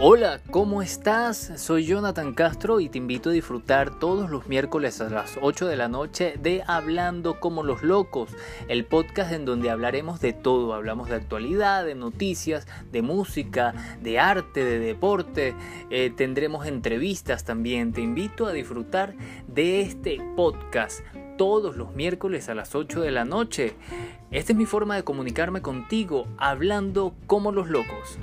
Hola, ¿cómo estás? Soy Jonathan Castro y te invito a disfrutar todos los miércoles a las 8 de la noche de Hablando como los locos, el podcast en donde hablaremos de todo, hablamos de actualidad, de noticias, de música, de arte, de deporte, eh, tendremos entrevistas también, te invito a disfrutar de este podcast todos los miércoles a las 8 de la noche. Esta es mi forma de comunicarme contigo, hablando como los locos.